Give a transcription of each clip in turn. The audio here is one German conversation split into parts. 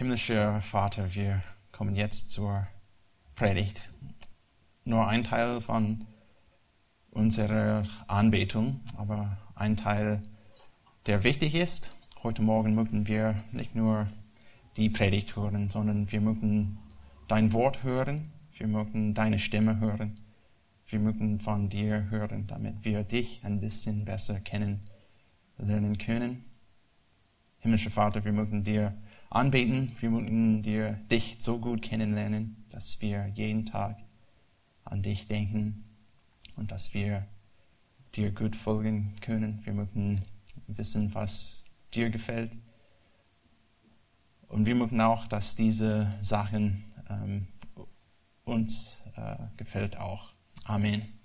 Himmlischer Vater, wir kommen jetzt zur Predigt. Nur ein Teil von unserer Anbetung, aber ein Teil, der wichtig ist. Heute Morgen möchten wir nicht nur die Predigt hören, sondern wir möchten dein Wort hören, wir möchten deine Stimme hören, wir möchten von dir hören, damit wir dich ein bisschen besser kennenlernen können. Himmlischer Vater, wir möchten dir anbeten. Wir möchten dir dich so gut kennenlernen, dass wir jeden Tag an dich denken und dass wir dir gut folgen können. Wir möchten wissen, was dir gefällt. Und wir möchten auch, dass diese Sachen ähm, uns äh, gefällt auch. Amen.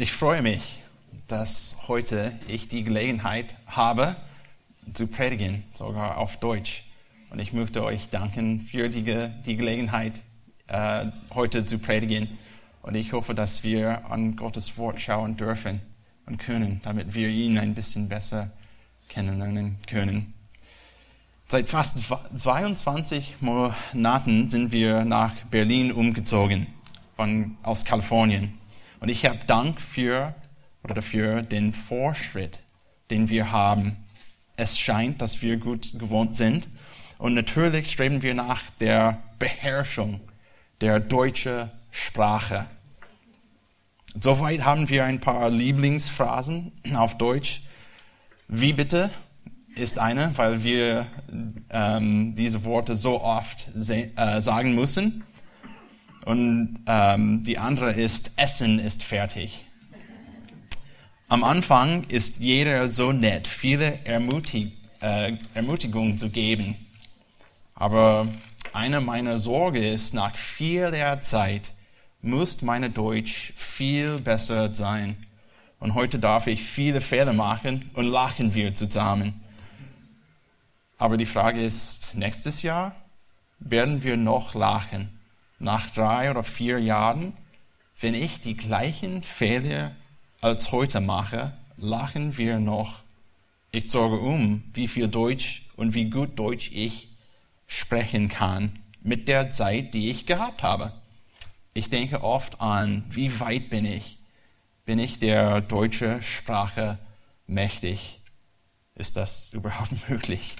Ich freue mich, dass heute ich die Gelegenheit habe, zu predigen, sogar auf Deutsch. Und ich möchte euch danken für die, die Gelegenheit, äh, heute zu predigen. Und ich hoffe, dass wir an Gottes Wort schauen dürfen und können, damit wir ihn ein bisschen besser kennenlernen können. Seit fast 22 Monaten sind wir nach Berlin umgezogen, von, aus Kalifornien. Und ich habe Dank für oder dafür den Vorschritt, den wir haben. Es scheint, dass wir gut gewohnt sind. Und natürlich streben wir nach der Beherrschung der deutschen Sprache. Soweit haben wir ein paar Lieblingsphrasen auf Deutsch. Wie bitte ist eine, weil wir ähm, diese Worte so oft äh, sagen müssen. Und ähm, die andere ist, Essen ist fertig. Am Anfang ist jeder so nett, viele Ermutig äh, Ermutigungen zu geben. Aber eine meiner Sorge ist, nach vieler Zeit muss meine Deutsch viel besser sein. Und heute darf ich viele Fehler machen und lachen wir zusammen. Aber die Frage ist, nächstes Jahr werden wir noch lachen nach drei oder vier Jahren, wenn ich die gleichen Fehler als heute mache, lachen wir noch. Ich sorge um, wie viel Deutsch und wie gut Deutsch ich sprechen kann mit der Zeit, die ich gehabt habe. Ich denke oft an, wie weit bin ich? Bin ich der deutschen Sprache mächtig? Ist das überhaupt möglich?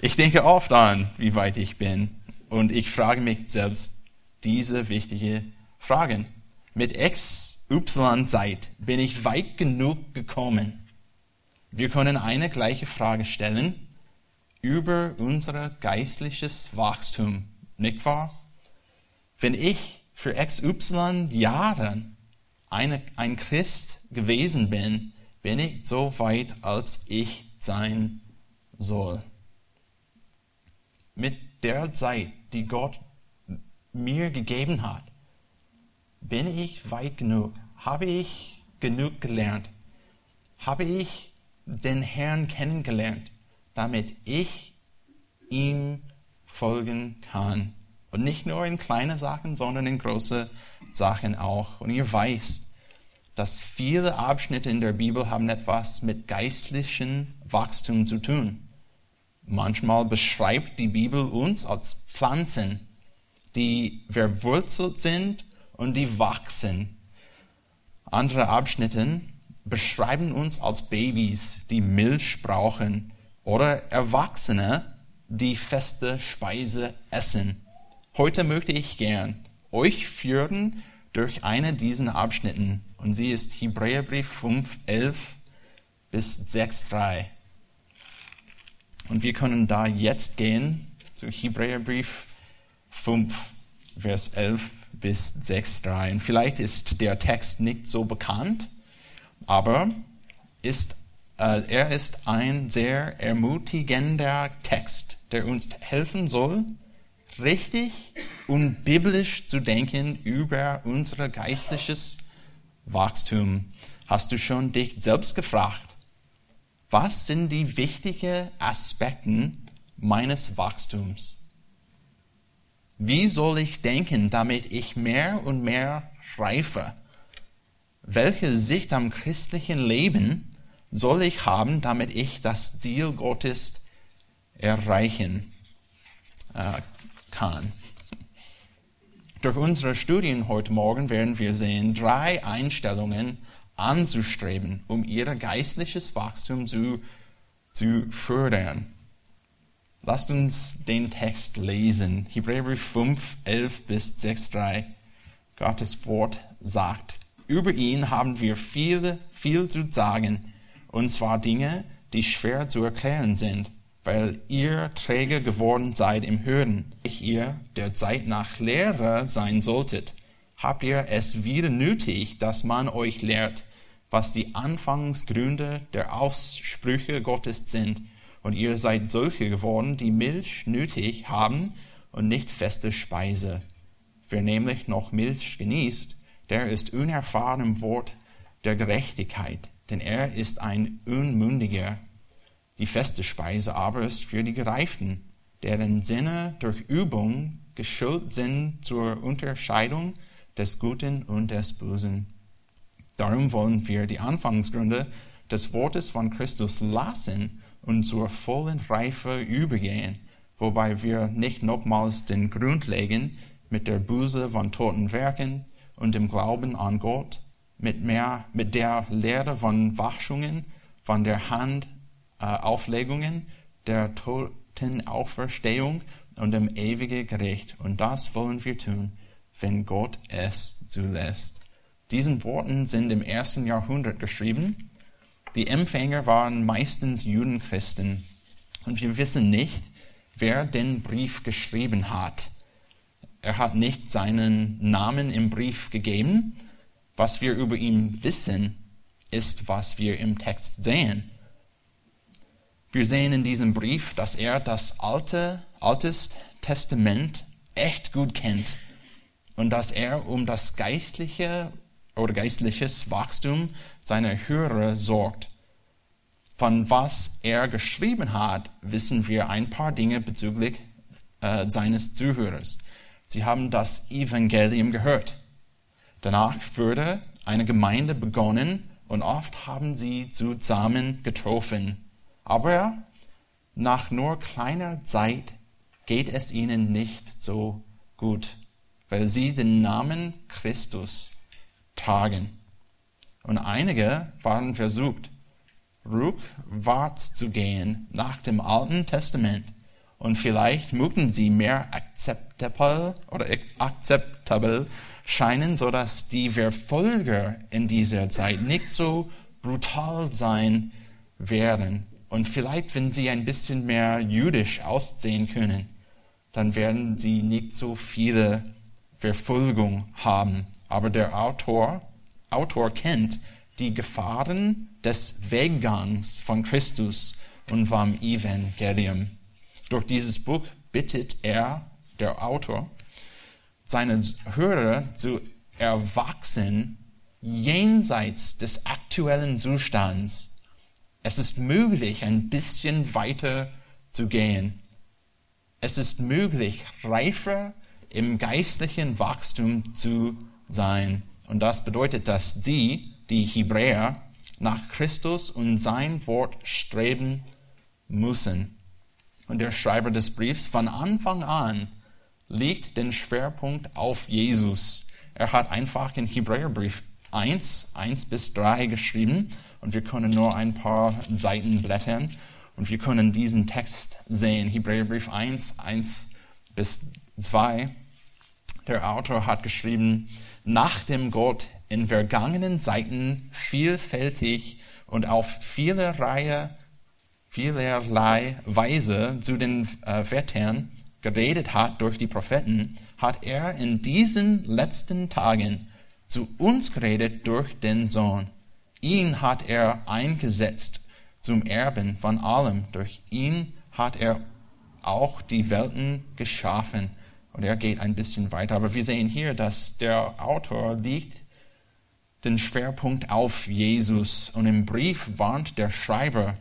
Ich denke oft an, wie weit ich bin. Und ich frage mich selbst diese wichtige Fragen. Mit X, Y, Zeit bin ich weit genug gekommen. Wir können eine gleiche Frage stellen über unser geistliches Wachstum, nicht wahr? Wenn ich für XY Jahren eine, ein Christ gewesen bin, bin ich so weit, als ich sein soll. Mit der Zeit, die Gott mir gegeben hat, bin ich weit genug? Habe ich genug gelernt? Habe ich den Herrn kennengelernt, damit ich ihm folgen kann? Und nicht nur in kleine Sachen, sondern in große Sachen auch. Und ihr weißt, dass viele Abschnitte in der Bibel haben etwas mit geistlichem Wachstum zu tun. Manchmal beschreibt die Bibel uns als Pflanzen, die verwurzelt sind und die wachsen. Andere Abschnitte beschreiben uns als Babys, die Milch brauchen oder Erwachsene, die feste Speise essen. Heute möchte ich gern euch führen durch einen dieser Abschnitten und sie ist Hebräerbrief 5, 11 bis 6, 3. Und wir können da jetzt gehen zu Hebräerbrief 5, Vers 11 bis 6, 3. Und vielleicht ist der Text nicht so bekannt, aber ist, äh, er ist ein sehr ermutigender Text, der uns helfen soll, richtig und biblisch zu denken über unser geistliches Wachstum. Hast du schon dich selbst gefragt, was sind die wichtigen Aspekte meines Wachstums? Wie soll ich denken, damit ich mehr und mehr reife? Welche Sicht am christlichen Leben soll ich haben, damit ich das Ziel Gottes erreichen äh, kann? Durch unsere Studien heute Morgen werden wir sehen, drei Einstellungen anzustreben, um ihr geistliches Wachstum zu, zu fördern. Lasst uns den Text lesen. Hebräerbrief 5, 11 bis 6, 3. Gottes Wort sagt, über ihn haben wir viel, viel zu sagen, und zwar Dinge, die schwer zu erklären sind, weil ihr träge geworden seid im Hören. Ich ihr der Zeit nach Lehrer sein solltet, habt ihr es wieder nötig, dass man euch lehrt, was die Anfangsgründe der Aussprüche Gottes sind und ihr seid solche geworden, die Milch nötig haben und nicht feste Speise. Wer nämlich noch Milch genießt, der ist unerfahren im Wort der Gerechtigkeit, denn er ist ein Unmündiger. Die feste Speise aber ist für die Gereiften, deren Sinne durch Übung geschult sind zur Unterscheidung des Guten und des Bösen. Darum wollen wir die Anfangsgründe des Wortes von Christus lassen und zur vollen Reife übergehen, wobei wir nicht nochmals den Grund legen mit der Buße von toten Werken und dem Glauben an Gott, mit, mehr, mit der Lehre von Wachschungen, von der Handauflegungen, äh, der Totenauferstehung und dem ewigen Gericht. Und das wollen wir tun, wenn Gott es zulässt. Diesen Worten sind im ersten Jahrhundert geschrieben die Empfänger waren meistens Judenchristen. Und wir wissen nicht, wer den Brief geschrieben hat. Er hat nicht seinen Namen im Brief gegeben. Was wir über ihn wissen, ist, was wir im Text sehen. Wir sehen in diesem Brief, dass er das alte, altes Testament echt gut kennt und dass er um das geistliche oder geistliches Wachstum seiner Hörer sorgt. Von was er geschrieben hat, wissen wir ein paar Dinge bezüglich äh, seines Zuhörers. Sie haben das Evangelium gehört. Danach wurde eine Gemeinde begonnen und oft haben sie zusammen getroffen. Aber nach nur kleiner Zeit geht es ihnen nicht so gut, weil sie den Namen Christus tragen. Und einige waren versucht, rückwärts zu gehen nach dem Alten Testament. Und vielleicht mögen sie mehr akzeptabel oder akzeptabel scheinen, so dass die Verfolger in dieser Zeit nicht so brutal sein werden. Und vielleicht, wenn sie ein bisschen mehr jüdisch aussehen können, dann werden sie nicht so viele Verfolgung haben. Aber der Autor, Autor kennt die Gefahren des Weggangs von Christus und vom Evangelium. Durch dieses Buch bittet er, der Autor, seine Hörer zu erwachsen jenseits des aktuellen Zustands. Es ist möglich, ein bisschen weiter zu gehen. Es ist möglich, reifer im geistlichen Wachstum zu sein. Und das bedeutet, dass sie, die Hebräer, nach Christus und sein Wort streben müssen. Und der Schreiber des Briefs von Anfang an legt den Schwerpunkt auf Jesus. Er hat einfach in Hebräerbrief 1, 1 bis 3 geschrieben und wir können nur ein paar Seiten blättern und wir können diesen Text sehen. Hebräerbrief 1, 1 bis 2. Der Autor hat geschrieben, nach dem Gott in vergangenen Zeiten vielfältig und auf vielerlei, vielerlei Weise zu den äh, Vätern geredet hat durch die Propheten, hat er in diesen letzten Tagen zu uns geredet durch den Sohn. Ihn hat er eingesetzt zum Erben von allem. Durch ihn hat er auch die Welten geschaffen. Und er geht ein bisschen weiter. Aber wir sehen hier, dass der Autor liegt den Schwerpunkt auf Jesus und im Brief warnt der Schreiber,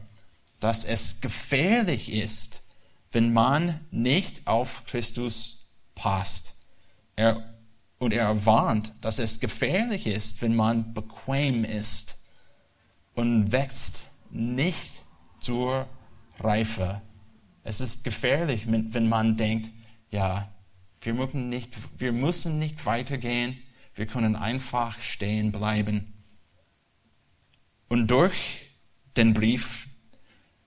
dass es gefährlich ist, wenn man nicht auf Christus passt. Er, und er warnt, dass es gefährlich ist, wenn man bequem ist und wächst nicht zur Reife. Es ist gefährlich, wenn man denkt, ja, wir müssen nicht, wir müssen nicht weitergehen, wir können einfach stehen bleiben. Und durch den Brief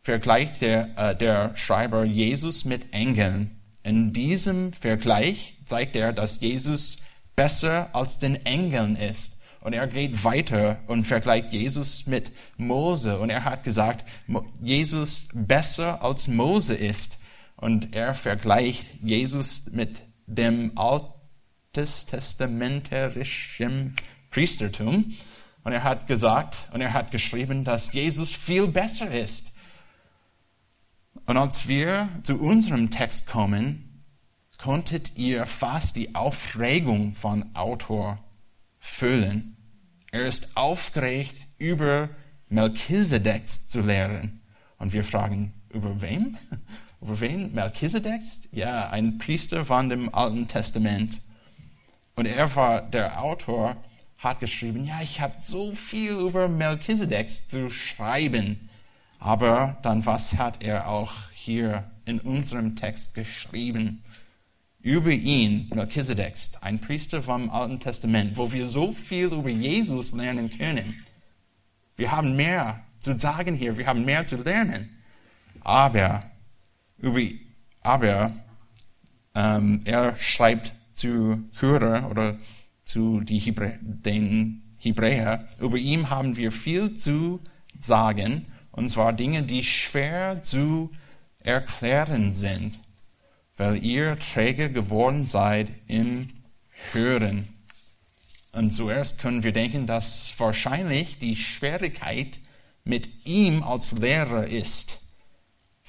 vergleicht der, äh, der Schreiber Jesus mit Engeln. In diesem Vergleich zeigt er, dass Jesus besser als den Engeln ist. Und er geht weiter und vergleicht Jesus mit Mose. Und er hat gesagt, Jesus besser als Mose ist. Und er vergleicht Jesus mit dem alttestamentärischen Priestertum. Und er hat gesagt und er hat geschrieben, dass Jesus viel besser ist. Und als wir zu unserem Text kommen, konntet ihr fast die Aufregung von Autor fühlen. Er ist aufgeregt, über Melchisedek zu lehren. Und wir fragen, über wem? Über wen? Melchisedek? Ja, ein Priester von dem Alten Testament. Und er war der Autor, hat geschrieben, ja, ich habe so viel über Melchisedek zu schreiben. Aber dann was hat er auch hier in unserem Text geschrieben? Über ihn, Melchisedek, ein Priester vom Alten Testament, wo wir so viel über Jesus lernen können. Wir haben mehr zu sagen hier, wir haben mehr zu lernen. Aber, aber ähm, er schreibt zu Hörer oder zu die Hebrä den Hebräer, über ihn haben wir viel zu sagen, und zwar Dinge, die schwer zu erklären sind, weil ihr träge geworden seid im Hören. Und zuerst können wir denken, dass wahrscheinlich die Schwierigkeit mit ihm als Lehrer ist.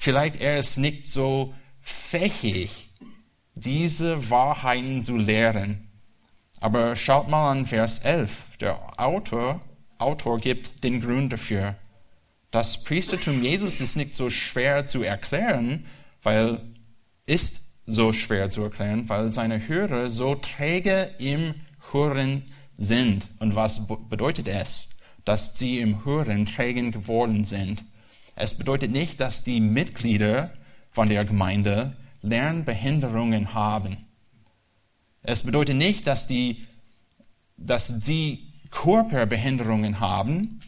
Vielleicht er ist nicht so fähig, diese Wahrheiten zu lehren. Aber schaut mal an Vers 11. Der Autor, Autor gibt den Grund dafür. Das Priestertum Jesus ist nicht so schwer zu erklären, weil ist so schwer zu erklären, weil seine Hörer so träge im Hören sind. Und was bedeutet es, dass sie im Hören trägen geworden sind? Es bedeutet nicht, dass die Mitglieder von der Gemeinde Lernbehinderungen haben. Es bedeutet nicht, dass, die, dass sie Körperbehinderungen haben,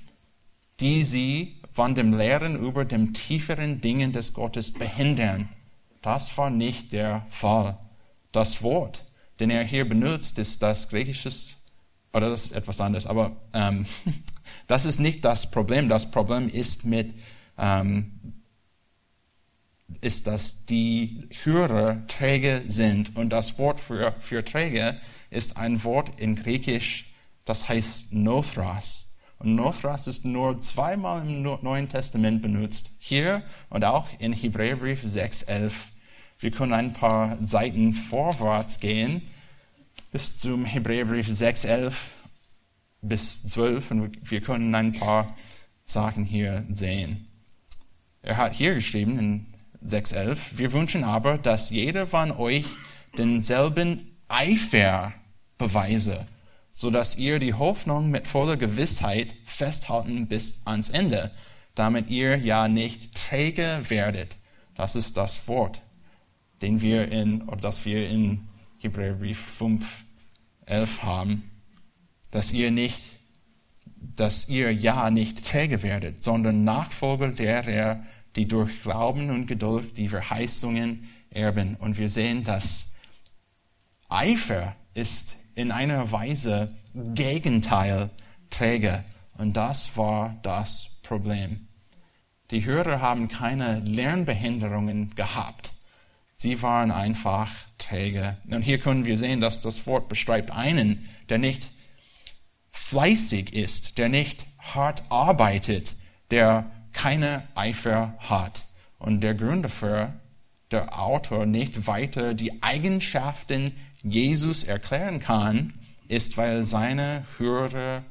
die sie von dem Lehren über den tieferen Dingen des Gottes behindern. Das war nicht der Fall. Das Wort, den er hier benutzt, ist das griechische, oder das ist etwas anderes, aber ähm, das ist nicht das Problem. Das Problem ist mit ähm, ist, dass die Hörer träge sind. Und das Wort für, für träge ist ein Wort in Griechisch, das heißt Nothras. Und Nothras ist nur zweimal im Neuen Testament benutzt. Hier und auch in Hebräerbrief 6,11. Wir können ein paar Seiten vorwärts gehen bis zum Hebräerbrief 6,11 bis 12 und wir können ein paar Sachen hier sehen. Er hat hier geschrieben in 6.11. Wir wünschen aber, dass jeder von euch denselben Eifer beweise, so dass ihr die Hoffnung mit voller Gewissheit festhalten bis ans Ende, damit ihr ja nicht träge werdet. Das ist das Wort, den wir in, oder das wir in Hebräerbrief 5, 11 haben, dass ihr nicht, dass ihr ja nicht träge werdet, sondern Nachfolger derer, die durch Glauben und Geduld die Verheißungen erben. Und wir sehen, dass Eifer ist in einer Weise Gegenteil träge. Und das war das Problem. Die Hörer haben keine Lernbehinderungen gehabt. Sie waren einfach träge. Und hier können wir sehen, dass das Wort beschreibt einen, der nicht fleißig ist, der nicht hart arbeitet, der keine Eifer hat. Und der Grund dafür, der Autor nicht weiter die Eigenschaften Jesus erklären kann, ist, weil seine Hörer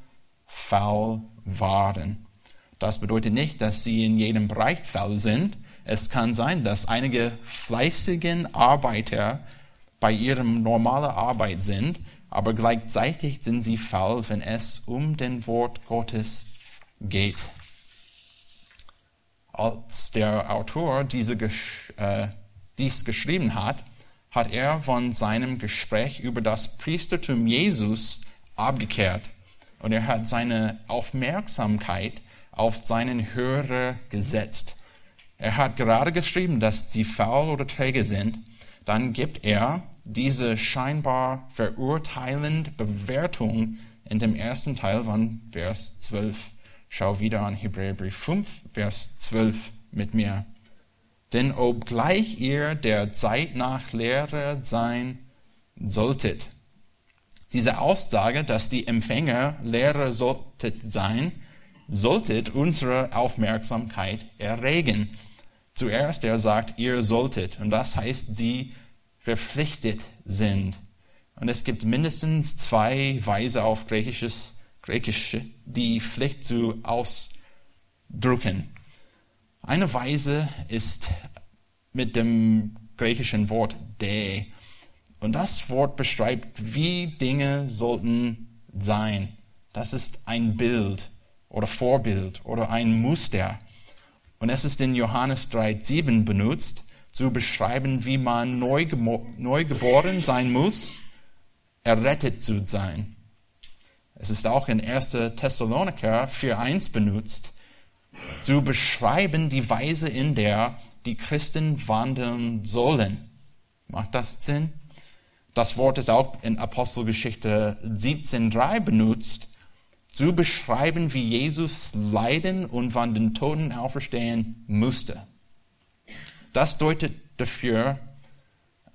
faul waren. Das bedeutet nicht, dass sie in jedem Bereich faul sind. Es kann sein, dass einige fleißigen Arbeiter bei ihrem normalen Arbeit sind, aber gleichzeitig sind sie faul, wenn es um den Wort Gottes geht. Als der Autor diese, äh, dies geschrieben hat, hat er von seinem Gespräch über das Priestertum Jesus abgekehrt und er hat seine Aufmerksamkeit auf seinen Hörer gesetzt. Er hat gerade geschrieben, dass sie faul oder träge sind. Dann gibt er diese scheinbar verurteilende Bewertung in dem ersten Teil von Vers 12. Schau wieder an Hebräerbrief 5, Vers 12 mit mir. Denn obgleich ihr der Zeit nach Lehrer sein solltet, diese Aussage, dass die Empfänger Lehrer solltet sein, solltet unsere Aufmerksamkeit erregen. Zuerst er sagt, ihr solltet, und das heißt, sie verpflichtet sind. Und es gibt mindestens zwei Weise auf Griechisches, Griechische, die Pflicht zu ausdrücken. Eine Weise ist mit dem griechischen Wort de. Und das Wort beschreibt, wie Dinge sollten sein. Das ist ein Bild oder Vorbild oder ein Muster. Und es ist in Johannes 3,7 benutzt, zu beschreiben, wie man neu, neu geboren sein muss, errettet zu sein. Es ist auch in 1. Thessaloniker 4,1 benutzt, zu beschreiben die Weise, in der die Christen wandeln sollen. Macht das Sinn? Das Wort ist auch in Apostelgeschichte 17,3 benutzt, zu beschreiben, wie Jesus leiden und von den Toten auferstehen musste. Das deutet dafür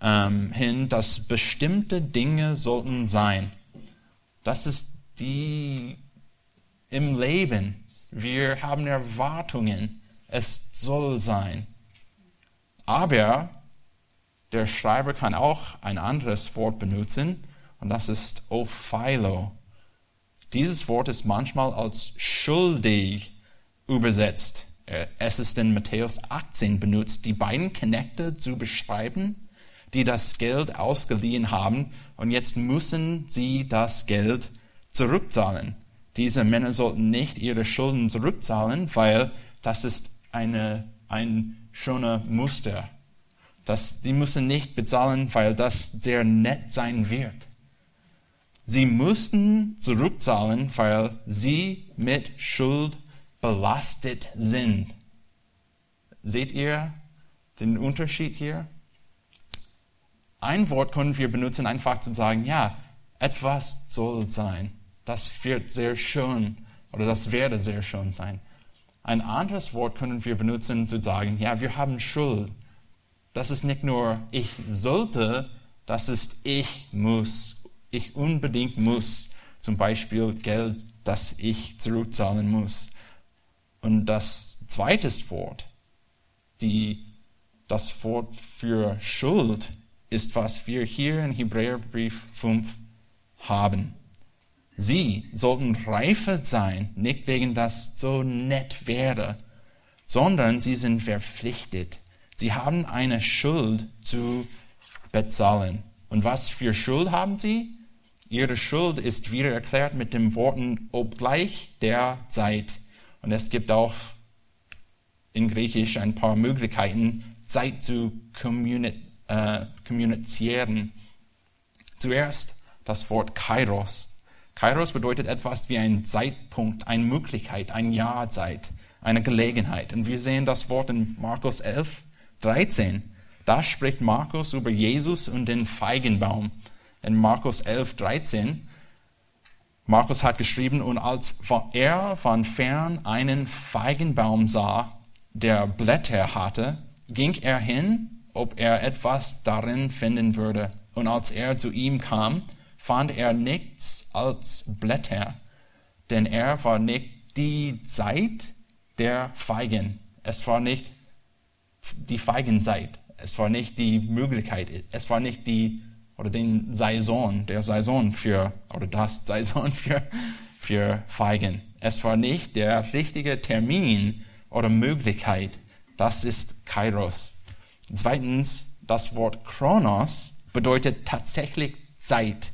ähm, hin, dass bestimmte Dinge sollten sein. Das ist die im Leben. Wir haben Erwartungen. Es soll sein. Aber der Schreiber kann auch ein anderes Wort benutzen und das ist Ophilo. Dieses Wort ist manchmal als schuldig übersetzt. Es ist in Matthäus 18 benutzt, die beiden Knechte zu beschreiben, die das Geld ausgeliehen haben und jetzt müssen sie das Geld zurückzahlen. Diese Männer sollten nicht ihre Schulden zurückzahlen, weil das ist eine, ein schöner Muster. Das, die müssen nicht bezahlen, weil das sehr nett sein wird. Sie mussten zurückzahlen, weil sie mit Schuld belastet sind. Seht ihr den Unterschied hier? Ein Wort können wir benutzen, einfach zu sagen, ja, etwas soll sein. Das wird sehr schön oder das werde sehr schön sein. Ein anderes Wort können wir benutzen, zu sagen, ja, wir haben Schuld. Das ist nicht nur ich sollte, das ist ich muss ich unbedingt muss. Zum Beispiel Geld, das ich zurückzahlen muss. Und das zweite Wort, die, das Wort für Schuld, ist, was wir hier in Hebräerbrief 5 haben. Sie sollten reifer sein, nicht wegen das so nett wäre, sondern sie sind verpflichtet. Sie haben eine Schuld zu bezahlen. Und was für Schuld haben sie? Ihre Schuld ist wieder erklärt mit den Worten obgleich der Zeit. Und es gibt auch in Griechisch ein paar Möglichkeiten, Zeit zu äh, kommunizieren. Zuerst das Wort Kairos. Kairos bedeutet etwas wie ein Zeitpunkt, eine Möglichkeit, ein Jahrzeit, eine Gelegenheit. Und wir sehen das Wort in Markus 11, 13. Da spricht Markus über Jesus und den Feigenbaum in Markus 11, 13. Markus hat geschrieben, und als er von fern einen Feigenbaum sah, der Blätter hatte, ging er hin, ob er etwas darin finden würde. Und als er zu ihm kam, fand er nichts als Blätter, denn er war nicht die Zeit der Feigen. Es war nicht die Feigenzeit. Es war nicht die Möglichkeit. Es war nicht die oder den Saison, der Saison für, oder das Saison für, für Feigen. Es war nicht der richtige Termin oder Möglichkeit, Das ist Kairos. Zweitens, das Wort Chronos bedeutet tatsächlich Zeit.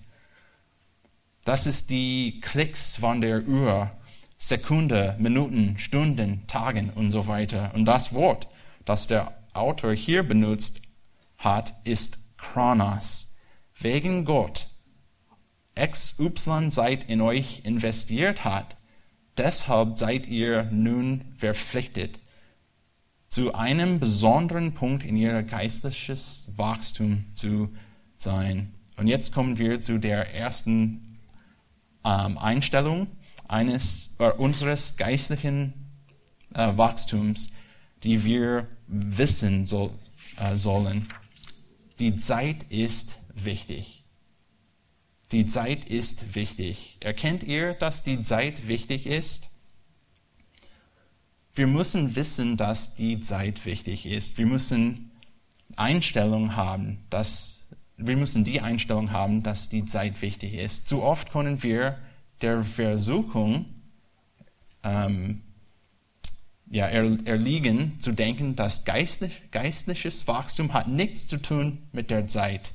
Das ist die Klicks von der Uhr, Sekunde, Minuten, Stunden, Tagen und so weiter. Und das Wort, das der Autor hier benutzt hat, ist Chronos. Wegen Gott XY Zeit in euch investiert hat, deshalb seid ihr nun verpflichtet, zu einem besonderen Punkt in ihr geistliches Wachstum zu sein. Und jetzt kommen wir zu der ersten ähm, Einstellung eines äh, unseres geistlichen äh, Wachstums, die wir wissen soll, äh, sollen. Die Zeit ist wichtig. Die Zeit ist wichtig. Erkennt ihr, dass die Zeit wichtig ist? Wir müssen wissen, dass die Zeit wichtig ist. Wir müssen Einstellung haben, dass wir müssen die Einstellung haben, dass die Zeit wichtig ist. Zu oft können wir der Versuchung ähm, ja, erliegen, zu denken, dass geistlich, geistliches Wachstum hat nichts zu tun mit der Zeit.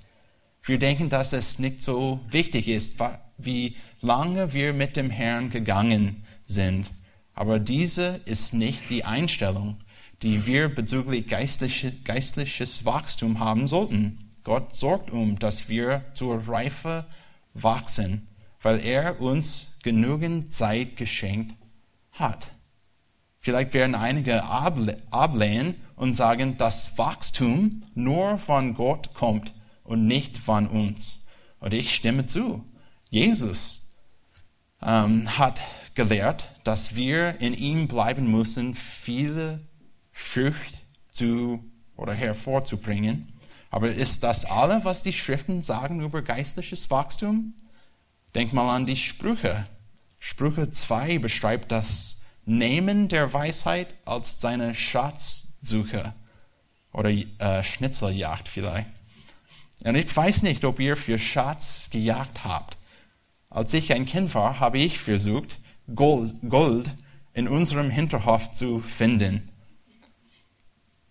Wir denken, dass es nicht so wichtig ist, wie lange wir mit dem Herrn gegangen sind. Aber diese ist nicht die Einstellung, die wir bezüglich geistliche, geistliches Wachstum haben sollten. Gott sorgt um, dass wir zur Reife wachsen, weil er uns genügend Zeit geschenkt hat. Vielleicht werden einige ablehnen und sagen, dass Wachstum nur von Gott kommt und nicht von uns. Und ich stimme zu. Jesus ähm, hat gelehrt, dass wir in ihm bleiben müssen, viele Frucht zu oder hervorzubringen. Aber ist das alle, was die Schriften sagen über geistliches Wachstum? Denk mal an die Sprüche. Sprüche 2 beschreibt das Nehmen der Weisheit als seine Schatzsuche oder äh, Schnitzeljagd vielleicht. Und ich weiß nicht, ob ihr für Schatz gejagt habt. Als ich ein Kind war, habe ich versucht, Gold, Gold in unserem Hinterhof zu finden.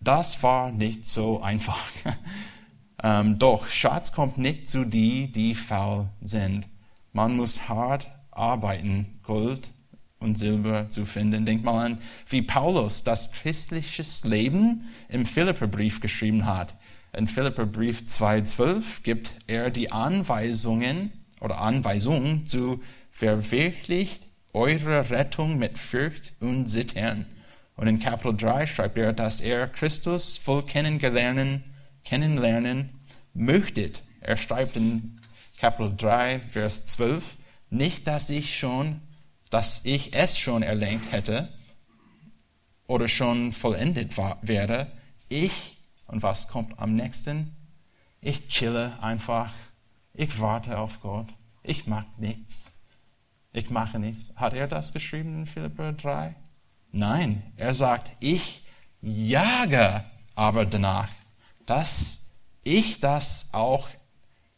Das war nicht so einfach. ähm, doch Schatz kommt nicht zu die, die faul sind. Man muss hart arbeiten, Gold und Silber zu finden. Denkt mal an, wie Paulus das christliche Leben im Philipperbrief geschrieben hat. In Philipperbrief 2,12 gibt er die Anweisungen oder Anweisungen zu verwirklicht eure Rettung mit Furcht und Zittern. Und in Kapitel 3 schreibt er, dass er Christus voll kennengelernt, kennenlernen möchtet. Er schreibt in Kapitel 3, Vers 12, nicht, dass ich schon, dass ich es schon erlangt hätte oder schon vollendet war, wäre. Ich, und was kommt am nächsten? Ich chille einfach. Ich warte auf Gott. Ich mag nichts. Ich mache nichts. Hat er das geschrieben in Philipper 3? Nein, er sagt, ich jage aber danach, dass ich das auch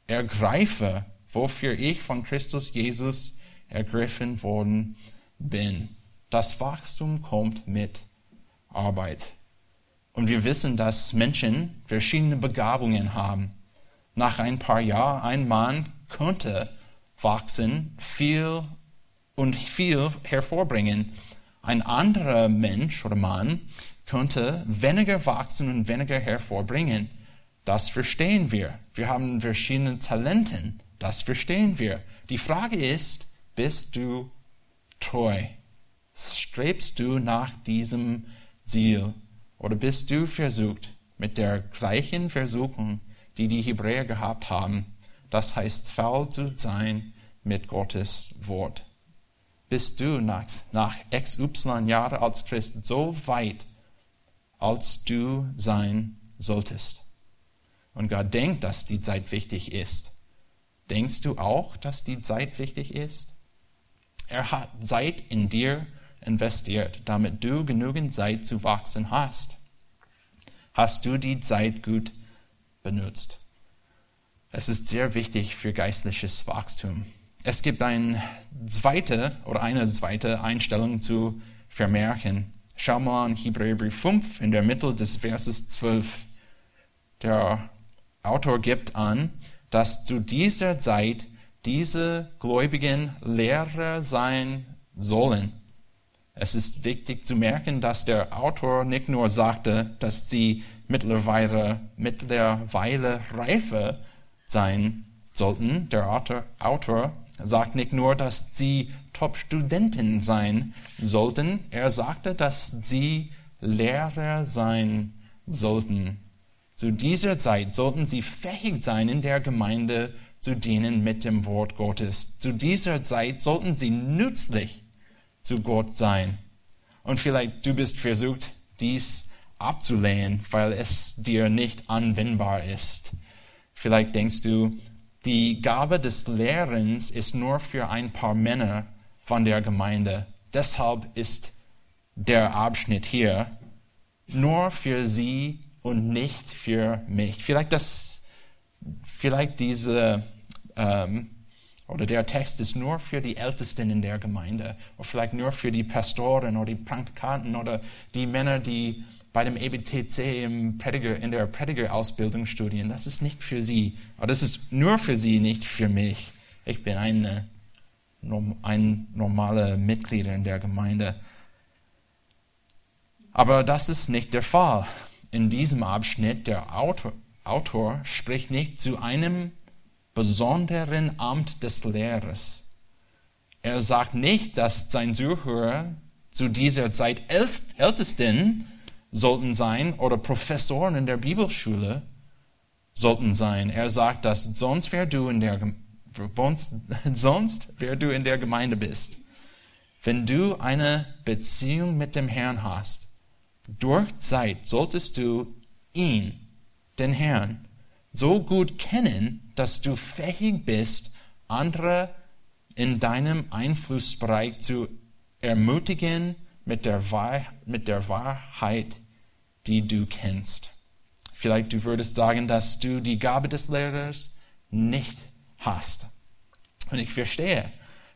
ergreife, wofür ich von Christus Jesus ergriffen worden bin. Das Wachstum kommt mit Arbeit. Und wir wissen, dass Menschen verschiedene Begabungen haben. Nach ein paar Jahren, ein Mann könnte wachsen, viel und viel hervorbringen. Ein anderer Mensch oder Mann könnte weniger wachsen und weniger hervorbringen. Das verstehen wir. Wir haben verschiedene Talenten. Das verstehen wir. Die Frage ist, bist du treu? Strebst du nach diesem Ziel? Oder bist du versucht mit der gleichen Versuchung, die die Hebräer gehabt haben? Das heißt, faul zu sein mit Gottes Wort bist du nach, nach XY Jahren als Christ so weit, als du sein solltest. Und Gott denkt, dass die Zeit wichtig ist. Denkst du auch, dass die Zeit wichtig ist? Er hat Zeit in dir investiert, damit du genügend Zeit zu wachsen hast. Hast du die Zeit gut benutzt? Es ist sehr wichtig für geistliches Wachstum. Es gibt eine zweite oder eine zweite Einstellung zu vermerken. Schau mal an Hebräerbrief 5 in der Mitte des Verses 12. Der Autor gibt an, dass zu dieser Zeit diese Gläubigen Lehrer sein sollen. Es ist wichtig zu merken, dass der Autor nicht nur sagte, dass sie mittlerweile, mittlerweile reife sein sollten. Der Autor, Autor sagt nicht nur, dass sie Top-Studenten sein sollten, er sagte, dass sie Lehrer sein sollten. Zu dieser Zeit sollten sie fähig sein, in der Gemeinde zu dienen mit dem Wort Gottes. Zu dieser Zeit sollten sie nützlich zu Gott sein. Und vielleicht du bist versucht, dies abzulehnen, weil es dir nicht anwendbar ist. Vielleicht denkst du, die Gabe des Lehrens ist nur für ein paar Männer von der Gemeinde. Deshalb ist der Abschnitt hier nur für sie und nicht für mich. Vielleicht das, vielleicht diese ähm, oder der Text ist nur für die Ältesten in der Gemeinde oder vielleicht nur für die Pastoren oder die Praktikanten oder die Männer, die bei dem EBTC im Prediger, in der Predigerausbildung studieren. Das ist nicht für sie. Aber das ist nur für sie, nicht für mich. Ich bin eine, ein normaler Mitglied in der Gemeinde. Aber das ist nicht der Fall. In diesem Abschnitt der Autor, Autor spricht nicht zu einem besonderen Amt des Lehrers. Er sagt nicht, dass sein Zuhörer zu dieser Zeit Ältesten sollten sein oder Professoren in der Bibelschule sollten sein. Er sagt, dass sonst wer du in der, sonst wer du in der Gemeinde bist, wenn du eine Beziehung mit dem Herrn hast, durch Zeit solltest du ihn, den Herrn, so gut kennen, dass du fähig bist, andere in deinem Einflussbereich zu ermutigen mit der, Wahrheit, mit der Wahrheit, die du kennst. Vielleicht du würdest sagen, dass du die Gabe des Lehrers nicht hast. Und ich verstehe,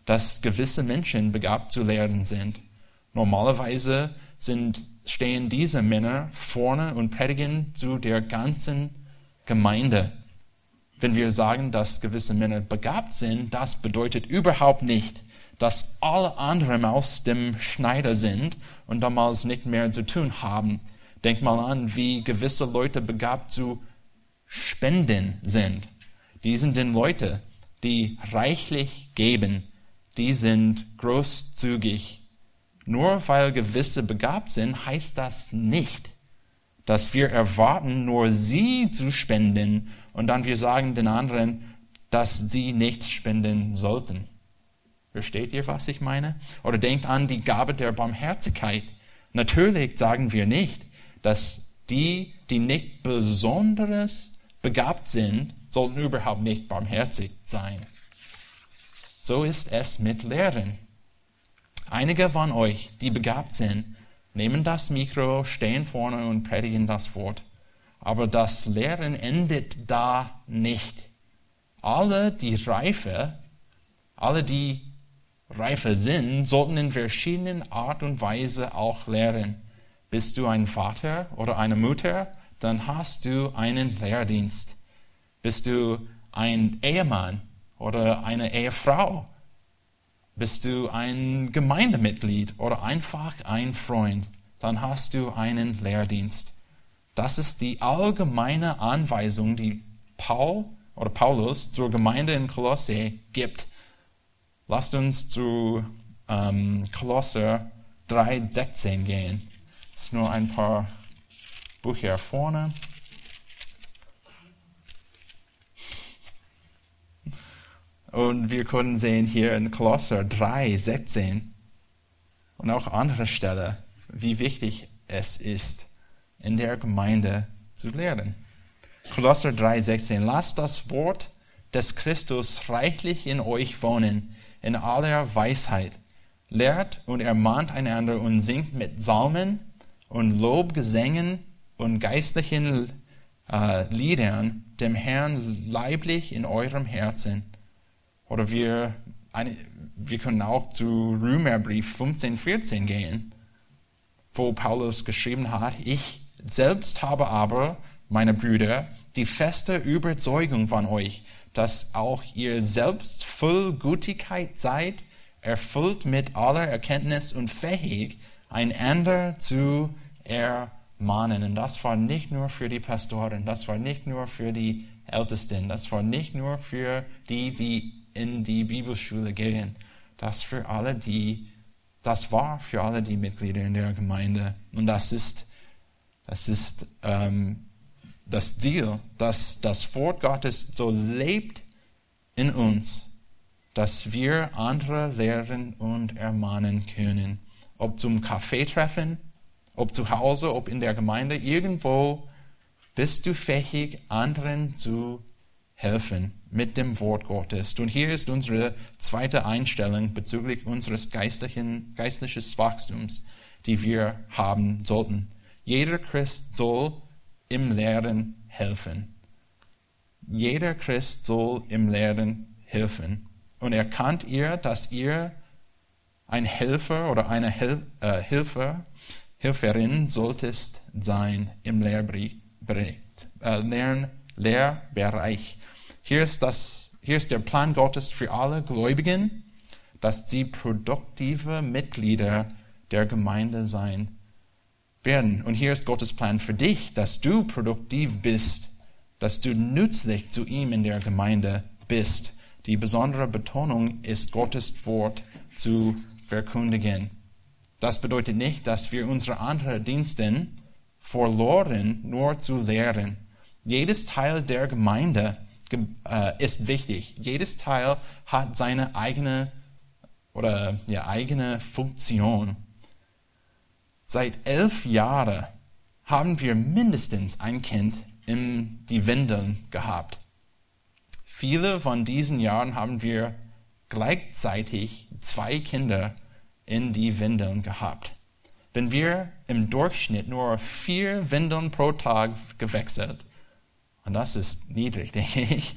dass gewisse Menschen begabt zu lehren sind. Normalerweise sind, stehen diese Männer vorne und predigen zu der ganzen Gemeinde. Wenn wir sagen, dass gewisse Männer begabt sind, das bedeutet überhaupt nicht, dass alle anderen aus dem Schneider sind und damals nicht mehr zu tun haben. Denk mal an, wie gewisse Leute begabt zu spenden sind. Die sind die Leute, die reichlich geben. Die sind großzügig. Nur weil gewisse begabt sind, heißt das nicht, dass wir erwarten, nur sie zu spenden und dann wir sagen den anderen, dass sie nicht spenden sollten. Versteht ihr, was ich meine? Oder denkt an die Gabe der Barmherzigkeit. Natürlich sagen wir nicht, dass die, die nicht besonderes begabt sind, sollten überhaupt nicht barmherzig sein. So ist es mit Lehren. Einige von euch, die begabt sind, nehmen das Mikro, stehen vorne und predigen das Wort. Aber das Lehren endet da nicht. Alle, die reife, alle, die reife sind, sollten in verschiedenen Art und Weise auch lehren. Bist du ein Vater oder eine Mutter, dann hast du einen Lehrdienst. Bist du ein Ehemann oder eine Ehefrau? Bist du ein Gemeindemitglied oder einfach ein Freund? Dann hast du einen Lehrdienst. Das ist die allgemeine Anweisung, die Paul oder Paulus zur Gemeinde in Kolosse gibt. Lasst uns zu ähm, Kolosser 3,16 gehen. Das ist nur ein paar Bücher vorne. Und wir können sehen hier in Kolosser 3,16 und auch andere Stellen, wie wichtig es ist, in der Gemeinde zu lehren. Kolosser 3,16. Lasst das Wort des Christus reichlich in euch wohnen, in aller Weisheit. Lehrt und ermahnt einander und singt mit Psalmen und Lobgesängen und geistlichen äh, Liedern dem Herrn leiblich in eurem Herzen. Oder wir, eine, wir können auch zu Römerbrief 15, 14 gehen. wo Paulus geschrieben hat, ich selbst habe aber, meine Brüder, die feste Überzeugung von euch, dass auch ihr selbst voll Gutigkeit seid, erfüllt mit aller Erkenntnis und fähig, einander zu ermahnen. Und das war nicht nur für die Pastoren, das war nicht nur für die Ältesten, das war nicht nur für die, die in die Bibelschule gehen, das für alle, die, das war für alle die Mitglieder in der Gemeinde. Und das ist, das ist ähm, das Ziel, dass das Wort Gottes so lebt in uns, dass wir andere lehren und ermahnen können. Ob zum Kaffeetreffen, ob zu Hause, ob in der Gemeinde, irgendwo bist du fähig, anderen zu helfen mit dem Wort Gottes. Und hier ist unsere zweite Einstellung bezüglich unseres geistlichen, geistlichen Wachstums, die wir haben sollten. Jeder Christ soll im Lehren helfen. Jeder Christ soll im Lehren helfen. Und erkannt ihr, dass ihr ein Helfer oder eine Hel äh, Hilfe, Helferin solltest sein im Lehrbereich. Äh, Lehren, Lehrbereich. Hier ist, das, hier ist der Plan Gottes für alle Gläubigen, dass sie produktive Mitglieder der Gemeinde sein werden. Und hier ist Gottes Plan für dich, dass du produktiv bist, dass du nützlich zu ihm in der Gemeinde bist. Die besondere Betonung ist Gottes Wort zu verkündigen. Das bedeutet nicht, dass wir unsere anderen Dienste verloren, nur zu lehren. Jedes Teil der Gemeinde ist wichtig. Jedes Teil hat seine eigene oder ja, eigene Funktion. Seit elf Jahren haben wir mindestens ein Kind in die Windeln gehabt. Viele von diesen Jahren haben wir gleichzeitig zwei Kinder in die Windeln gehabt. Wenn wir im Durchschnitt nur vier Windeln pro Tag gewechselt, und das ist niedrig, denke ich,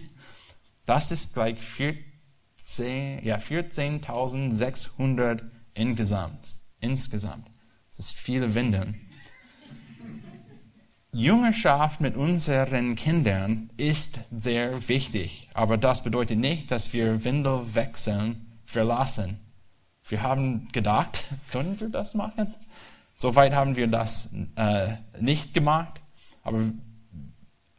das ist gleich 14, ja, 14.600 insgesamt. insgesamt. Das ist viele Windeln. Jüngerschaft mit unseren Kindern ist sehr wichtig, aber das bedeutet nicht, dass wir Windelwechseln verlassen. Wir haben gedacht, können wir das machen? Soweit haben wir das äh, nicht gemacht, aber,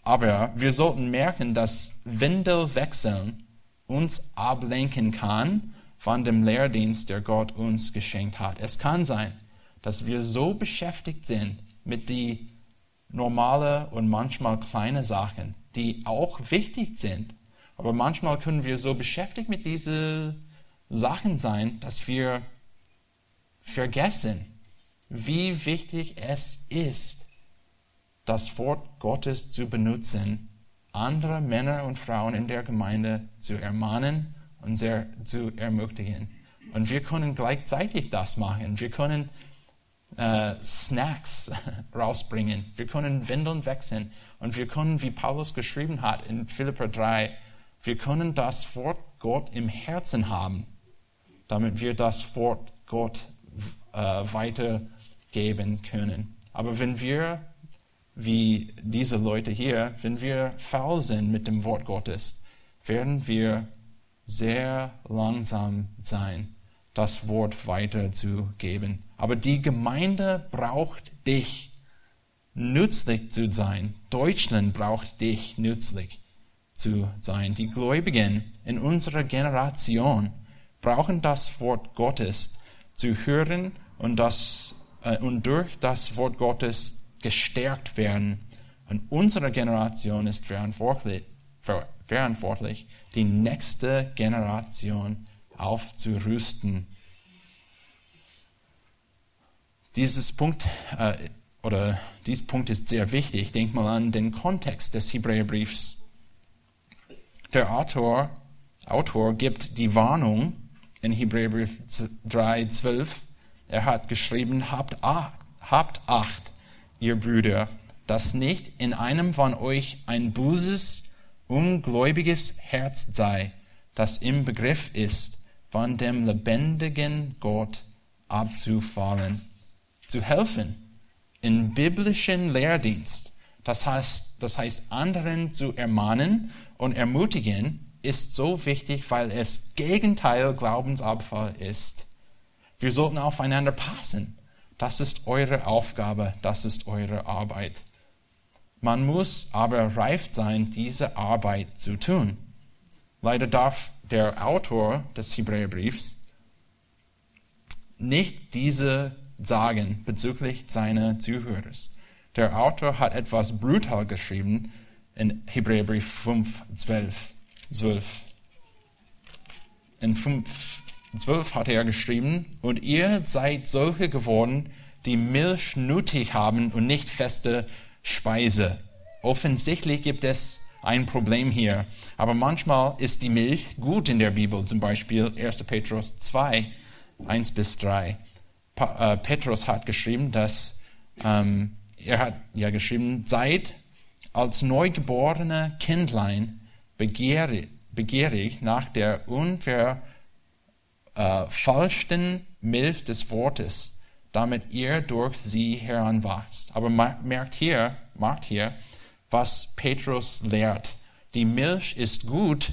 aber wir sollten merken, dass Windelwechseln uns ablenken kann von dem Lehrdienst, der Gott uns geschenkt hat. Es kann sein, dass wir so beschäftigt sind mit die normale und manchmal kleine Sachen, die auch wichtig sind. Aber manchmal können wir so beschäftigt mit diesen Sachen sein, dass wir vergessen, wie wichtig es ist, das Wort Gottes zu benutzen, andere Männer und Frauen in der Gemeinde zu ermahnen und sehr, zu ermutigen. Und wir können gleichzeitig das machen. Wir können äh, Snacks rausbringen. Wir können Windeln wechseln. Und wir können, wie Paulus geschrieben hat in Philipper 3, wir können das Wort Gott im Herzen haben, damit wir das Wort Gott äh, weitergeben können. Aber wenn wir, wie diese Leute hier, wenn wir faul sind mit dem Wort Gottes, werden wir sehr langsam sein, das Wort weiterzugeben. Aber die Gemeinde braucht dich, nützlich zu sein. Deutschland braucht dich, nützlich zu sein. Die Gläubigen in unserer Generation brauchen das Wort Gottes zu hören und, das, äh, und durch das Wort Gottes gestärkt werden. Und unsere Generation ist verantwortlich, ver verantwortlich die nächste Generation aufzurüsten dieses Punkt äh, oder dies Punkt ist sehr wichtig. Denk mal an den Kontext des Hebräerbriefs. Der Autor, Autor gibt die Warnung in Hebräerbrief 3,12. Er hat geschrieben, habt, habt Acht, ihr Brüder, dass nicht in einem von euch ein buses, ungläubiges Herz sei, das im Begriff ist, von dem lebendigen Gott abzufallen. zu helfen in biblischen Lehrdienst. Das heißt, das heißt, anderen zu ermahnen und ermutigen, ist so wichtig, weil es Gegenteil Glaubensabfall ist. Wir sollten aufeinander passen. Das ist eure Aufgabe, das ist eure Arbeit. Man muss aber reif sein, diese Arbeit zu tun. Leider darf der Autor des Hebräerbriefs nicht diese sagen bezüglich seiner Zuhörer. Der Autor hat etwas brutal geschrieben in Hebräerbrief 5, 12. 12. In 5, 12 hat er geschrieben, und ihr seid solche geworden, die Milch nötig haben und nicht feste Speise. Offensichtlich gibt es ein Problem hier. Aber manchmal ist die Milch gut in der Bibel, zum Beispiel 1. Petrus 2, 1 bis 3. Pa äh, Petrus hat geschrieben, dass ähm, er hat ja geschrieben, seid als neugeborene Kindlein begehrig, begierig nach der unverfalschten Milch des Wortes, damit ihr durch sie heranwachst. Aber merkt hier, merkt hier, was Petrus lehrt. Die Milch ist gut,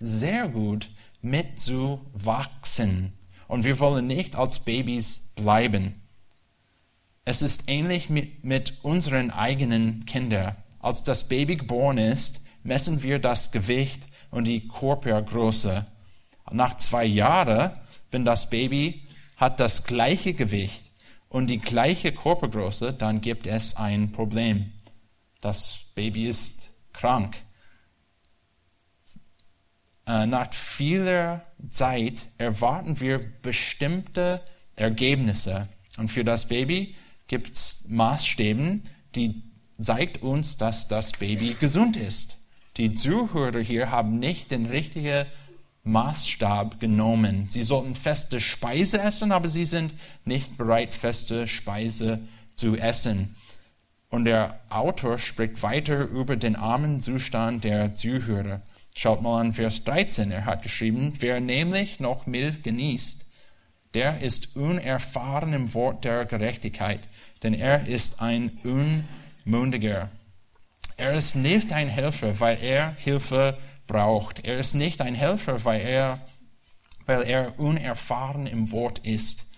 sehr gut, mitzuwachsen. Und wir wollen nicht als Babys bleiben. Es ist ähnlich mit, mit unseren eigenen Kindern. Als das Baby geboren ist, messen wir das Gewicht und die Körpergröße. Nach zwei Jahren, wenn das Baby hat das gleiche Gewicht und die gleiche Körpergröße, dann gibt es ein Problem. Das Baby ist krank. Äh, nach vieler Zeit erwarten wir bestimmte Ergebnisse. Und für das Baby gibt es Maßstäbe, die zeigt uns, dass das Baby gesund ist. Die Zuhörer hier haben nicht den richtigen Maßstab genommen. Sie sollten feste Speise essen, aber sie sind nicht bereit, feste Speise zu essen. Und der Autor spricht weiter über den armen Zustand der Zuhörer. Schaut mal an Vers 13. Er hat geschrieben, wer nämlich noch Milch genießt, der ist unerfahren im Wort der Gerechtigkeit, denn er ist ein Unmündiger. Er ist nicht ein Helfer, weil er Hilfe braucht. Er ist nicht ein Helfer, weil er, weil er unerfahren im Wort ist.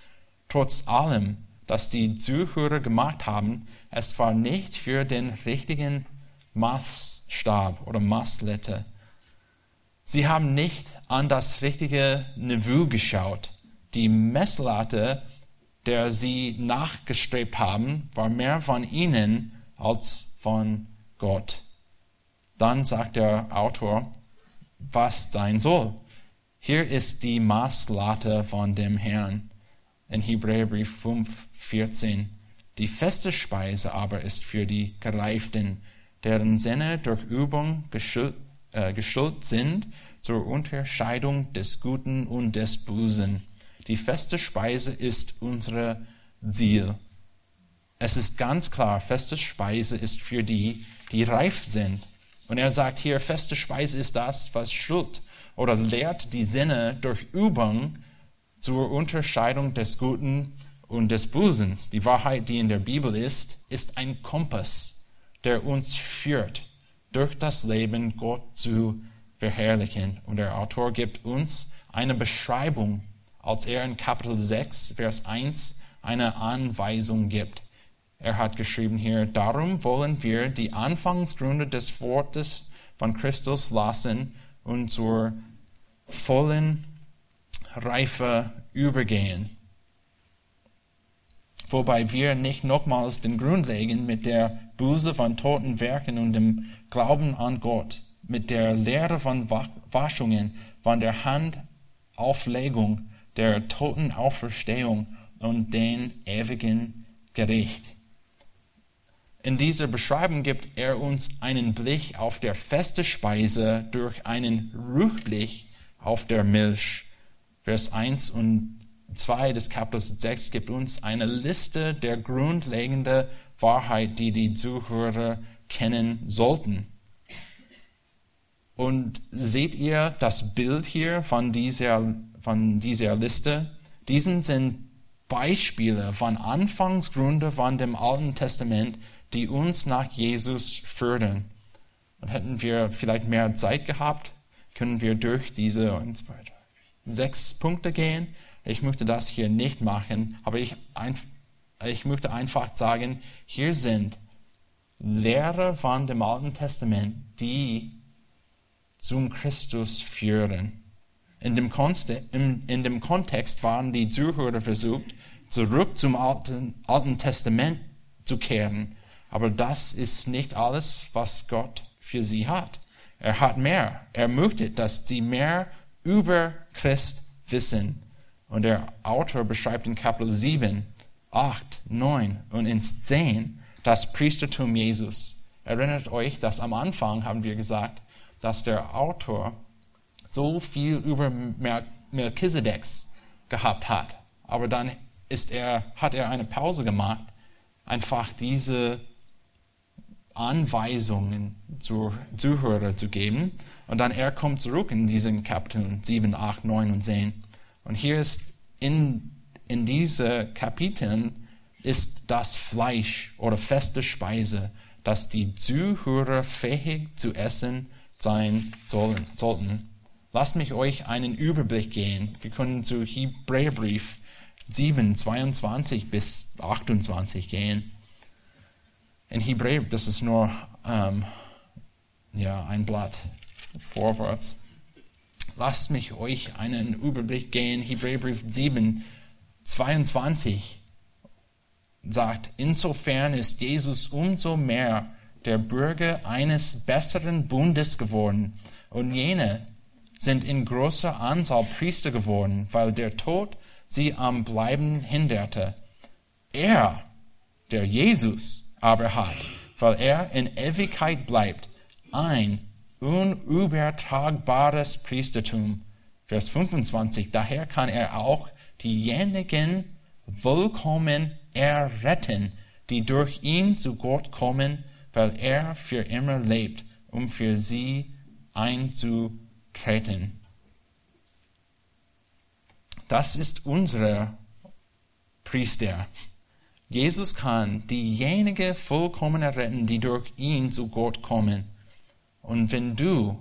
Trotz allem, dass die Zuhörer gemacht haben, es war nicht für den richtigen Maßstab oder Maßlette. Sie haben nicht an das richtige Niveau geschaut. Die Messlatte, der sie nachgestrebt haben, war mehr von ihnen als von Gott. Dann sagt der Autor, was sein soll. Hier ist die Maßlatte von dem Herrn in Hebräerbrief 5, 14. Die feste Speise aber ist für die Gereiften, deren Sinne durch Übung geschult, äh, geschult sind zur Unterscheidung des Guten und des Bösen. Die feste Speise ist unsere Ziel. Es ist ganz klar, feste Speise ist für die, die reif sind. Und er sagt hier, feste Speise ist das, was schult oder lehrt die Sinne durch Übung zur Unterscheidung des Guten und des Bösen. Die Wahrheit, die in der Bibel ist, ist ein Kompass, der uns führt, durch das Leben Gott zu verherrlichen. Und der Autor gibt uns eine Beschreibung, als er in Kapitel 6, Vers 1 eine Anweisung gibt. Er hat geschrieben hier, darum wollen wir die Anfangsgründe des Wortes von Christus lassen und zur vollen Reife übergehen. Wobei wir nicht nochmals den Grund legen mit der Buße von toten Werken und dem Glauben an Gott, mit der Lehre von Waschungen, von der Handauflegung, der toten Auferstehung und den ewigen Gericht. In dieser Beschreibung gibt er uns einen Blick auf der feste Speise durch einen Rückblick auf der Milch. Vers 1 und 2 des Kapitels 6 gibt uns eine Liste der grundlegenden Wahrheit, die die Zuhörer kennen sollten. Und seht ihr das Bild hier von dieser, von dieser Liste? Diesen sind Beispiele von Anfangsgründe von dem Alten Testament, die uns nach Jesus führen. Und hätten wir vielleicht mehr Zeit gehabt, können wir durch diese und so weiter. sechs Punkte gehen. Ich möchte das hier nicht machen, aber ich, ich möchte einfach sagen, hier sind Lehre von dem Alten Testament, die zum Christus führen. In dem Kontext waren die Zuhörer versucht, zurück zum Alten, Alten Testament zu kehren. Aber das ist nicht alles, was Gott für sie hat. Er hat mehr. Er möchte, dass sie mehr über Christ wissen. Und der Autor beschreibt in Kapitel 7, 8, 9 und in 10 das Priestertum Jesus. Erinnert euch, dass am Anfang haben wir gesagt, dass der Autor so viel über Melchizedeks gehabt hat. Aber dann ist er, hat er eine Pause gemacht, einfach diese Anweisungen zu Zuhörer zu geben. Und dann er kommt zurück in diesen Kapiteln 7, 8, 9 und 10. Und hier ist in, in diese Kapiteln ist das Fleisch oder feste Speise, dass die Zuhörer fähig zu essen sein sollten. Lasst mich euch einen Überblick gehen. Wir können zu Hebräerbrief 7, 22 bis 28 gehen. In Hebräer, das ist nur ähm, ja, ein Blatt vorwärts. Lasst mich euch einen Überblick gehen. Hebräerbrief 7, 22 sagt, insofern ist Jesus umso mehr der Bürger eines besseren Bundes geworden. Und jene sind in großer Anzahl Priester geworden, weil der Tod sie am Bleiben hinderte. Er, der Jesus, aber hat, weil er in Ewigkeit bleibt, ein unübertragbares Priestertum. Vers 25. Daher kann er auch diejenigen vollkommen erretten, die durch ihn zu Gott kommen, weil er für immer lebt, um für sie einzutreten. Das ist unser Priester. Jesus kann diejenigen vollkommen erretten, die durch ihn zu Gott kommen. Und wenn du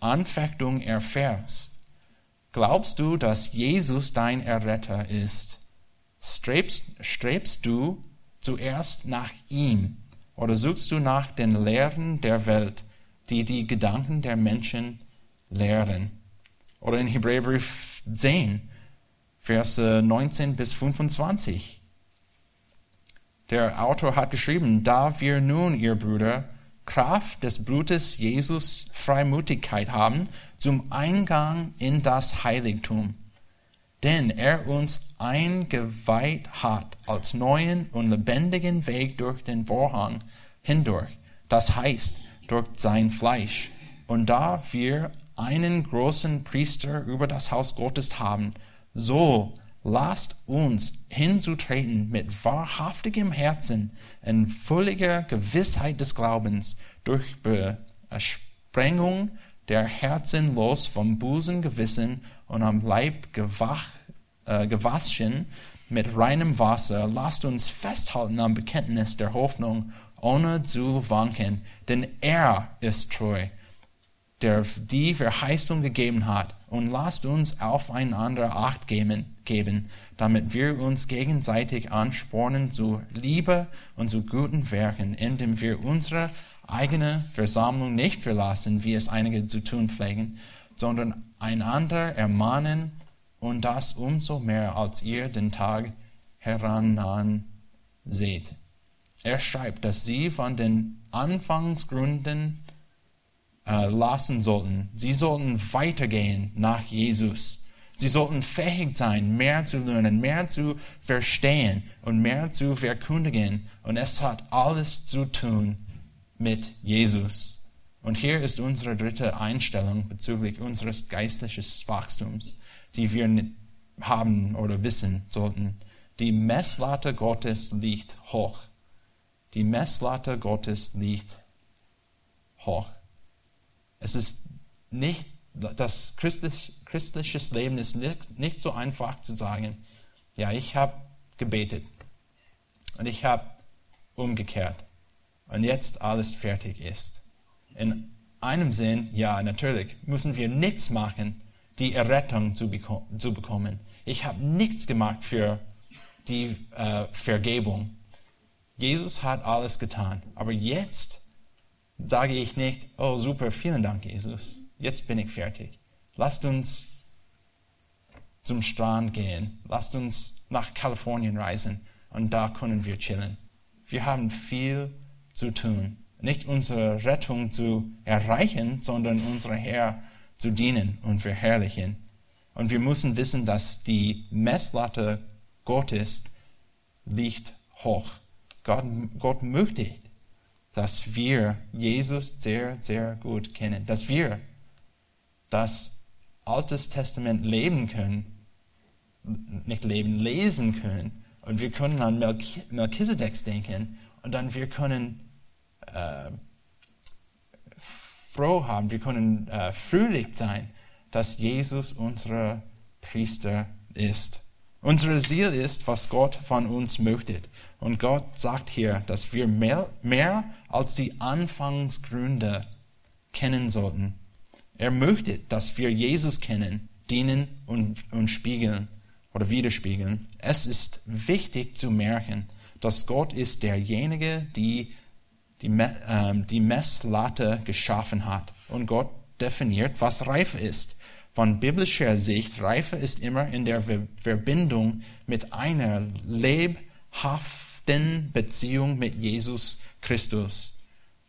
Anfechtung erfährst, glaubst du, dass Jesus dein Erretter ist? Strebst, strebst du zuerst nach ihm oder suchst du nach den Lehren der Welt, die die Gedanken der Menschen lehren? Oder in Hebräerbrief 10, Verse 19 bis 25. Der Autor hat geschrieben, da wir nun, ihr Brüder, Kraft des Blutes Jesus Freimütigkeit haben zum Eingang in das Heiligtum. Denn er uns eingeweiht hat als neuen und lebendigen Weg durch den Vorhang hindurch, das heißt durch sein Fleisch. Und da wir einen großen Priester über das Haus Gottes haben, so lasst uns hinzutreten mit wahrhaftigem Herzen in völliger Gewissheit des Glaubens durch Besprengung der Herzen los vom Busen Gewissen und am Leib gewach, äh, gewaschen mit reinem Wasser. Lasst uns festhalten am Bekenntnis der Hoffnung, ohne zu wanken, denn er ist treu, der die Verheißung gegeben hat. Und lasst uns aufeinander Acht geben, geben damit wir uns gegenseitig anspornen zu Liebe und zu guten Werken, indem wir unsere eigene Versammlung nicht verlassen, wie es einige zu tun pflegen, sondern einander ermahnen und das umso mehr, als ihr den Tag herannahen seht. Er schreibt, dass sie von den Anfangsgründen äh, lassen sollten. Sie sollten weitergehen nach Jesus Sie sollten fähig sein, mehr zu lernen, mehr zu verstehen und mehr zu verkündigen. Und es hat alles zu tun mit Jesus. Und hier ist unsere dritte Einstellung bezüglich unseres geistlichen Wachstums, die wir haben oder wissen sollten. Die Messlatte Gottes liegt hoch. Die Messlatte Gottes liegt hoch. Es ist nicht das christliche christliches Leben ist nicht, nicht so einfach zu sagen, ja, ich habe gebetet und ich habe umgekehrt und jetzt alles fertig ist. In einem Sinn, ja, natürlich, müssen wir nichts machen, die Errettung zu, zu bekommen. Ich habe nichts gemacht für die äh, Vergebung. Jesus hat alles getan. Aber jetzt sage ich nicht, oh super, vielen Dank, Jesus. Jetzt bin ich fertig. Lasst uns zum Strand gehen. Lasst uns nach Kalifornien reisen und da können wir chillen. Wir haben viel zu tun. Nicht unsere Rettung zu erreichen, sondern unser Herr zu dienen und verherrlichen. Und wir müssen wissen, dass die Messlatte Gottes liegt hoch. Gott, Gott möchte, dass wir Jesus sehr, sehr gut kennen, dass wir das Altes Testament leben können, nicht leben, lesen können. Und wir können an Melchizedek denken und dann wir können äh, froh haben, wir können äh, fröhlich sein, dass Jesus unser Priester ist. Unsere Ziel ist, was Gott von uns möchte. Und Gott sagt hier, dass wir mehr, mehr als die Anfangsgründe kennen sollten. Er möchte, dass wir Jesus kennen, dienen und, und spiegeln oder widerspiegeln. Es ist wichtig zu merken, dass Gott ist derjenige, die die, ähm, die Messlatte geschaffen hat. Und Gott definiert, was Reife ist. Von biblischer Sicht, Reife ist immer in der Verbindung mit einer lebhaften Beziehung mit Jesus Christus.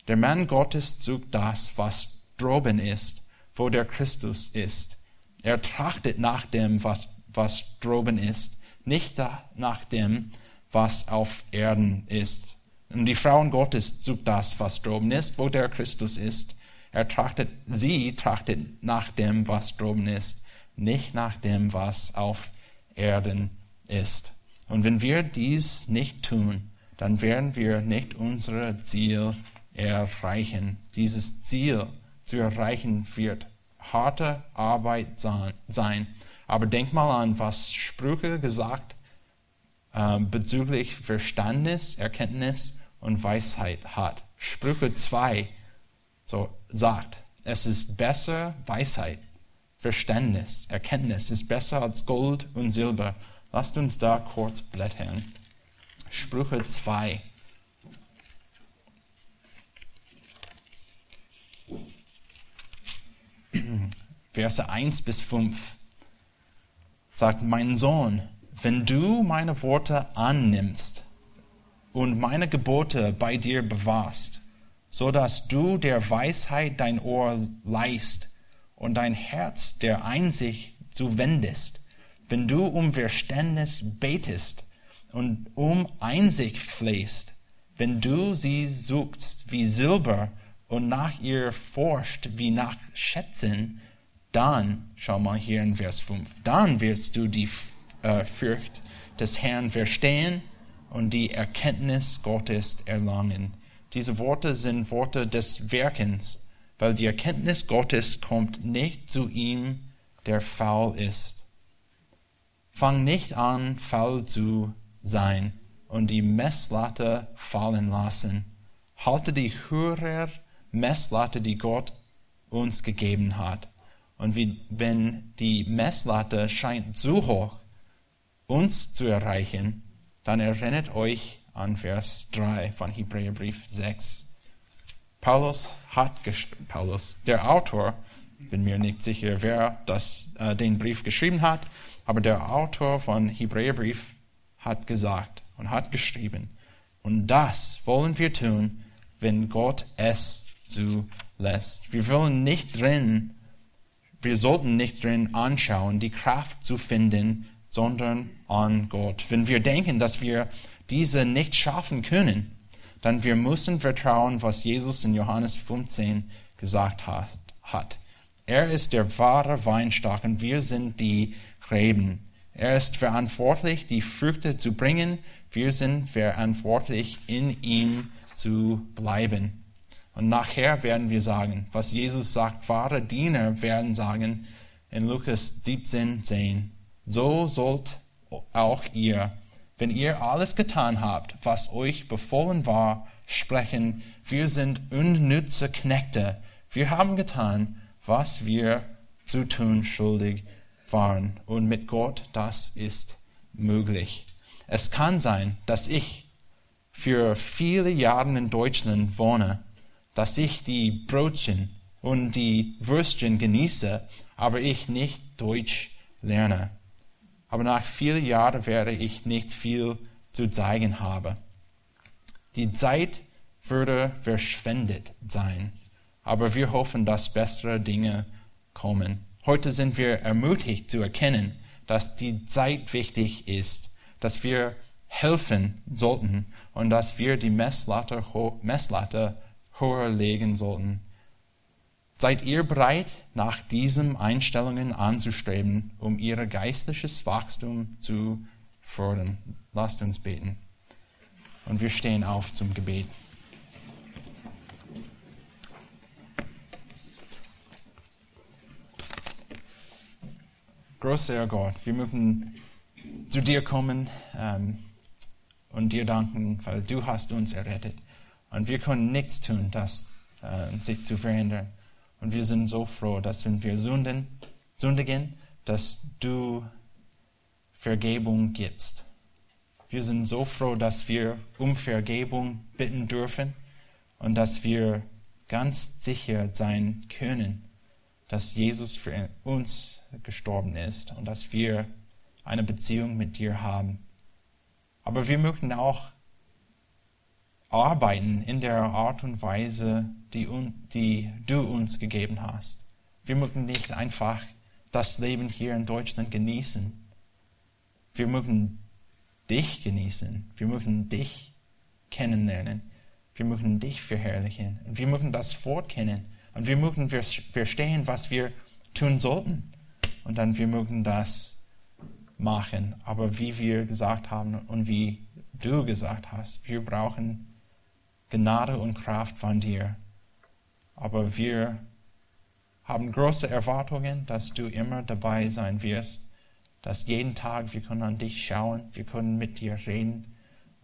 Der Mann Gottes sucht das, was droben ist, wo der Christus ist. Er trachtet nach dem, was, was droben ist, nicht nach dem, was auf Erden ist. Und die Frauen Gottes sucht das, was droben ist, wo der Christus ist. Er trachtet, sie trachtet nach dem, was droben ist, nicht nach dem, was auf Erden ist. Und wenn wir dies nicht tun, dann werden wir nicht unser Ziel erreichen. Dieses Ziel zu erreichen wird harte Arbeit sein. Aber denk mal an, was Sprüche gesagt äh, bezüglich Verstandes, Erkenntnis und Weisheit hat. Sprüche 2 so sagt, es ist besser Weisheit, Verständnis, Erkenntnis ist besser als Gold und Silber. Lasst uns da kurz blättern. Sprüche 2. Verse 1 bis 5 sagt, mein Sohn, wenn du meine Worte annimmst und meine Gebote bei dir bewahrst, so dass du der Weisheit dein Ohr leist und dein Herz der Einsicht zuwendest, wenn du um Verständnis betest und um Einsicht flehst, wenn du sie suchst wie Silber und nach ihr forscht wie nach Schätzen, dann, schau mal hier in Vers 5, dann wirst du die äh, Furcht des Herrn verstehen und die Erkenntnis Gottes erlangen. Diese Worte sind Worte des Werkens, weil die Erkenntnis Gottes kommt nicht zu ihm, der faul ist. Fang nicht an, faul zu sein und die Messlatte fallen lassen. Halte die höhere Messlatte, die Gott uns gegeben hat. Und wie, wenn die Messlatte scheint zu hoch, uns zu erreichen, dann erinnert euch an Vers 3 von Hebräerbrief 6. Paulus hat Paulus, der Autor, bin mir nicht sicher, wer das, äh, den Brief geschrieben hat, aber der Autor von Hebräerbrief hat gesagt und hat geschrieben, und das wollen wir tun, wenn Gott es zulässt. Wir wollen nicht drin, wir sollten nicht drin anschauen, die Kraft zu finden, sondern an Gott. Wenn wir denken, dass wir diese nicht schaffen können, dann wir müssen vertrauen, was Jesus in Johannes 15 gesagt hat. Er ist der wahre Weinstock und wir sind die Gräben. Er ist verantwortlich, die Früchte zu bringen. Wir sind verantwortlich, in ihm zu bleiben. Und nachher werden wir sagen, was Jesus sagt, wahre Diener werden sagen in Lukas 17, 10. So sollt auch ihr, wenn ihr alles getan habt, was euch befohlen war, sprechen, wir sind unnütze Knechte. Wir haben getan, was wir zu tun schuldig waren. Und mit Gott, das ist möglich. Es kann sein, dass ich für viele Jahre in Deutschland wohne, dass ich die Brötchen und die Würstchen genieße, aber ich nicht Deutsch lerne. Aber nach vielen Jahren werde ich nicht viel zu zeigen haben. Die Zeit würde verschwendet sein, aber wir hoffen, dass bessere Dinge kommen. Heute sind wir ermutigt zu erkennen, dass die Zeit wichtig ist, dass wir helfen sollten und dass wir die Messlatte, Messlatte höher legen sollten. Seid ihr bereit, nach diesen Einstellungen anzustreben, um ihr geistliches Wachstum zu fördern? Lasst uns beten. Und wir stehen auf zum Gebet. Großer Gott, wir möchten zu dir kommen ähm, und dir danken, weil du hast uns errettet. Und wir können nichts tun, das äh, sich zu verändern. Und wir sind so froh, dass wenn wir sünden, sündigen, dass du Vergebung gibst. Wir sind so froh, dass wir um Vergebung bitten dürfen und dass wir ganz sicher sein können, dass Jesus für uns gestorben ist und dass wir eine Beziehung mit dir haben. Aber wir möchten auch arbeiten in der Art und Weise, die, die du uns gegeben hast. Wir möchten nicht einfach das Leben hier in Deutschland genießen. Wir möchten dich genießen. Wir möchten dich kennenlernen. Wir möchten dich verherrlichen. Und wir möchten das Wort kennen. Und wir möchten verstehen, was wir tun sollten. Und dann wir möchten das machen. Aber wie wir gesagt haben und wie du gesagt hast, wir brauchen Gnade und Kraft von dir. Aber wir haben große Erwartungen, dass du immer dabei sein wirst, dass jeden Tag wir können an dich schauen, wir können mit dir reden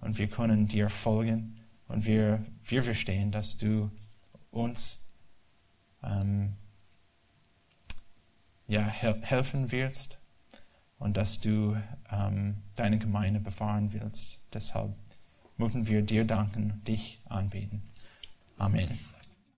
und wir können dir folgen und wir, wir verstehen, dass du uns ähm, ja, hel helfen wirst und dass du ähm, deine Gemeinde befahren willst. Deshalb möchten wir dir danken, dich anbeten. Amen.